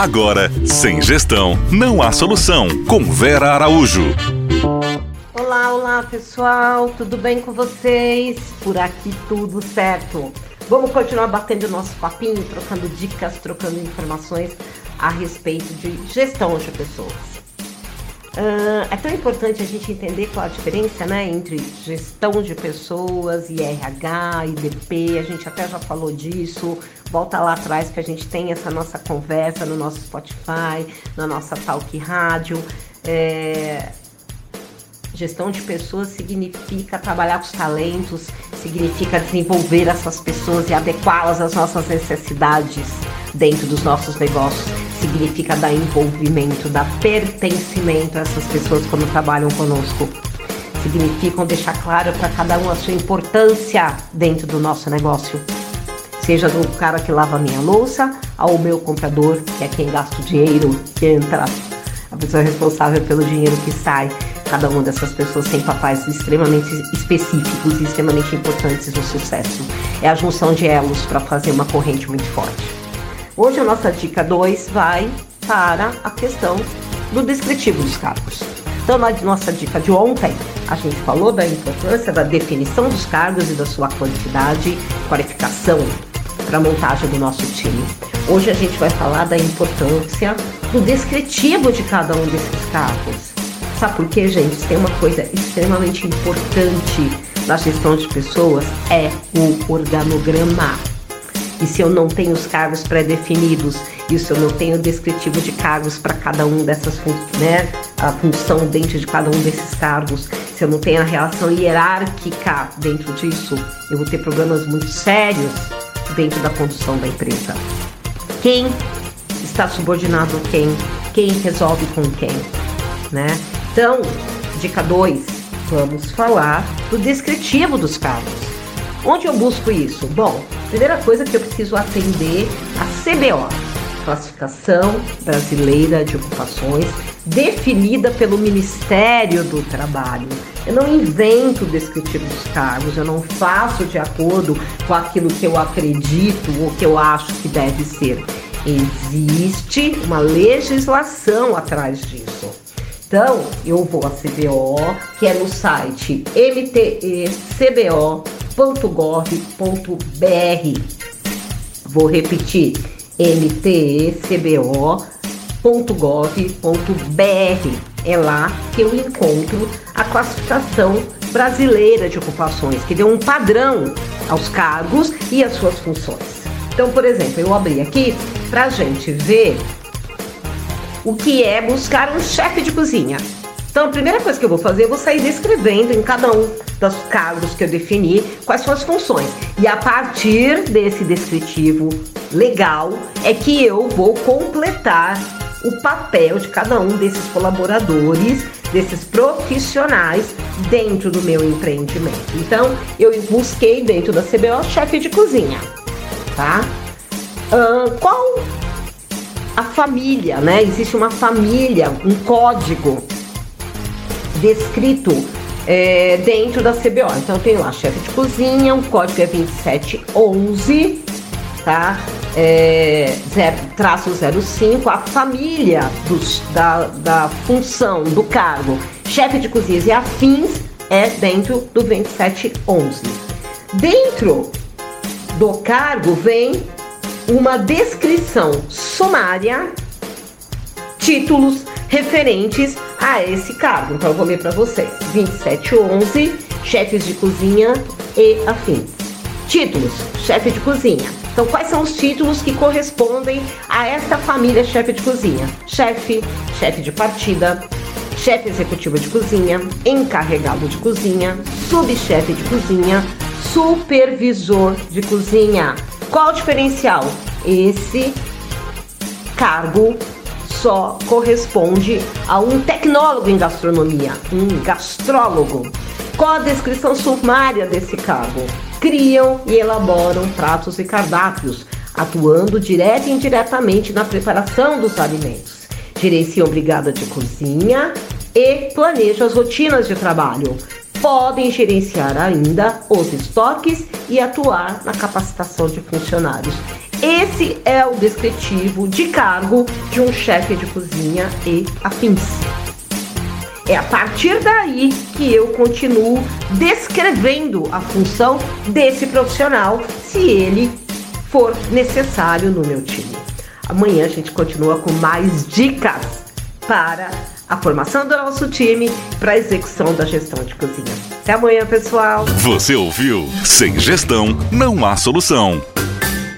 Agora, sem gestão, não há solução. Com Vera Araújo. Olá, olá pessoal, tudo bem com vocês? Por aqui tudo certo. Vamos continuar batendo nosso papinho, trocando dicas, trocando informações a respeito de gestão de pessoas. Uh, é tão importante a gente entender qual a diferença né, entre gestão de pessoas e RH, IDP, a gente até já falou disso. Volta lá atrás que a gente tem essa nossa conversa no nosso Spotify, na nossa Talk Rádio. É, Gestão de pessoas significa trabalhar com os talentos, significa desenvolver essas pessoas e adequá-las às nossas necessidades dentro dos nossos negócios. Significa dar envolvimento, dar pertencimento a essas pessoas quando trabalham conosco. Significam deixar claro para cada um a sua importância dentro do nosso negócio. Seja do cara que lava a minha louça, ao meu comprador, que é quem gasta o dinheiro, que entra, a pessoa responsável pelo dinheiro que sai Cada uma dessas pessoas tem papéis extremamente específicos e extremamente importantes no sucesso. É a junção de elos para fazer uma corrente muito forte. Hoje a nossa dica 2 vai para a questão do descritivo dos cargos. Então, na nossa dica de ontem, a gente falou da importância da definição dos cargos e da sua quantidade, qualificação para a montagem do nosso time. Hoje a gente vai falar da importância do descritivo de cada um desses cargos. Sabe por quê, gente? Tem uma coisa extremamente importante na gestão de pessoas é o organograma. E se eu não tenho os cargos pré-definidos, e se eu não tenho o descritivo de cargos para cada um dessas funções, né? A função dentro de cada um desses cargos, se eu não tenho a relação hierárquica dentro disso, eu vou ter problemas muito sérios dentro da condução da empresa. Quem está subordinado a quem? Quem resolve com quem? Né? Então, dica 2, vamos falar do descritivo dos cargos. Onde eu busco isso? Bom, primeira coisa que eu preciso atender a CBO, Classificação Brasileira de Ocupações, definida pelo Ministério do Trabalho. Eu não invento o descritivo dos cargos, eu não faço de acordo com aquilo que eu acredito ou que eu acho que deve ser. Existe uma legislação atrás disso. Então, eu vou a CBO, que é no site mtecbo.gov.br. Vou repetir, mtecbo.gov.br. É lá que eu encontro a classificação brasileira de ocupações, que deu um padrão aos cargos e às suas funções. Então, por exemplo, eu abri aqui para a gente ver o que é buscar um chefe de cozinha. Então, a primeira coisa que eu vou fazer, eu vou sair descrevendo em cada um dos cargos que eu defini quais são as funções. E a partir desse descritivo legal é que eu vou completar o papel de cada um desses colaboradores, desses profissionais dentro do meu empreendimento. Então, eu busquei dentro da CBO chefe de cozinha, tá? Uh, qual a família, né? Existe uma família, um código descrito é, dentro da CBO. Então tem lá chefe de cozinha, o código é 2711, tá? É, zero, traço 05, a família dos, da, da função, do cargo, chefe de cozinha e afins é dentro do 2711. Dentro do cargo vem uma descrição sumária, títulos referentes a esse cargo. Então eu vou ler para vocês. 2711, chefes de cozinha e afins. Títulos: chefe de cozinha. Então, quais são os títulos que correspondem a esta família chefe de cozinha? Chefe, chefe de partida, chefe executivo de cozinha, encarregado de cozinha, subchefe de cozinha, supervisor de cozinha. Qual o diferencial? Esse cargo só corresponde a um tecnólogo em gastronomia, um gastrólogo. Qual a descrição sumária desse cargo? Criam e elaboram pratos e cardápios, atuando direta e indiretamente na preparação dos alimentos. Gerenciam brigada de cozinha e planejam as rotinas de trabalho podem gerenciar ainda os estoques e atuar na capacitação de funcionários. Esse é o descritivo de cargo de um chefe de cozinha e afins. É a partir daí que eu continuo descrevendo a função desse profissional, se ele for necessário no meu time. Amanhã a gente continua com mais dicas para a formação do nosso time para a execução da gestão de cozinha. Até amanhã, pessoal. Você ouviu? Sem gestão não há solução.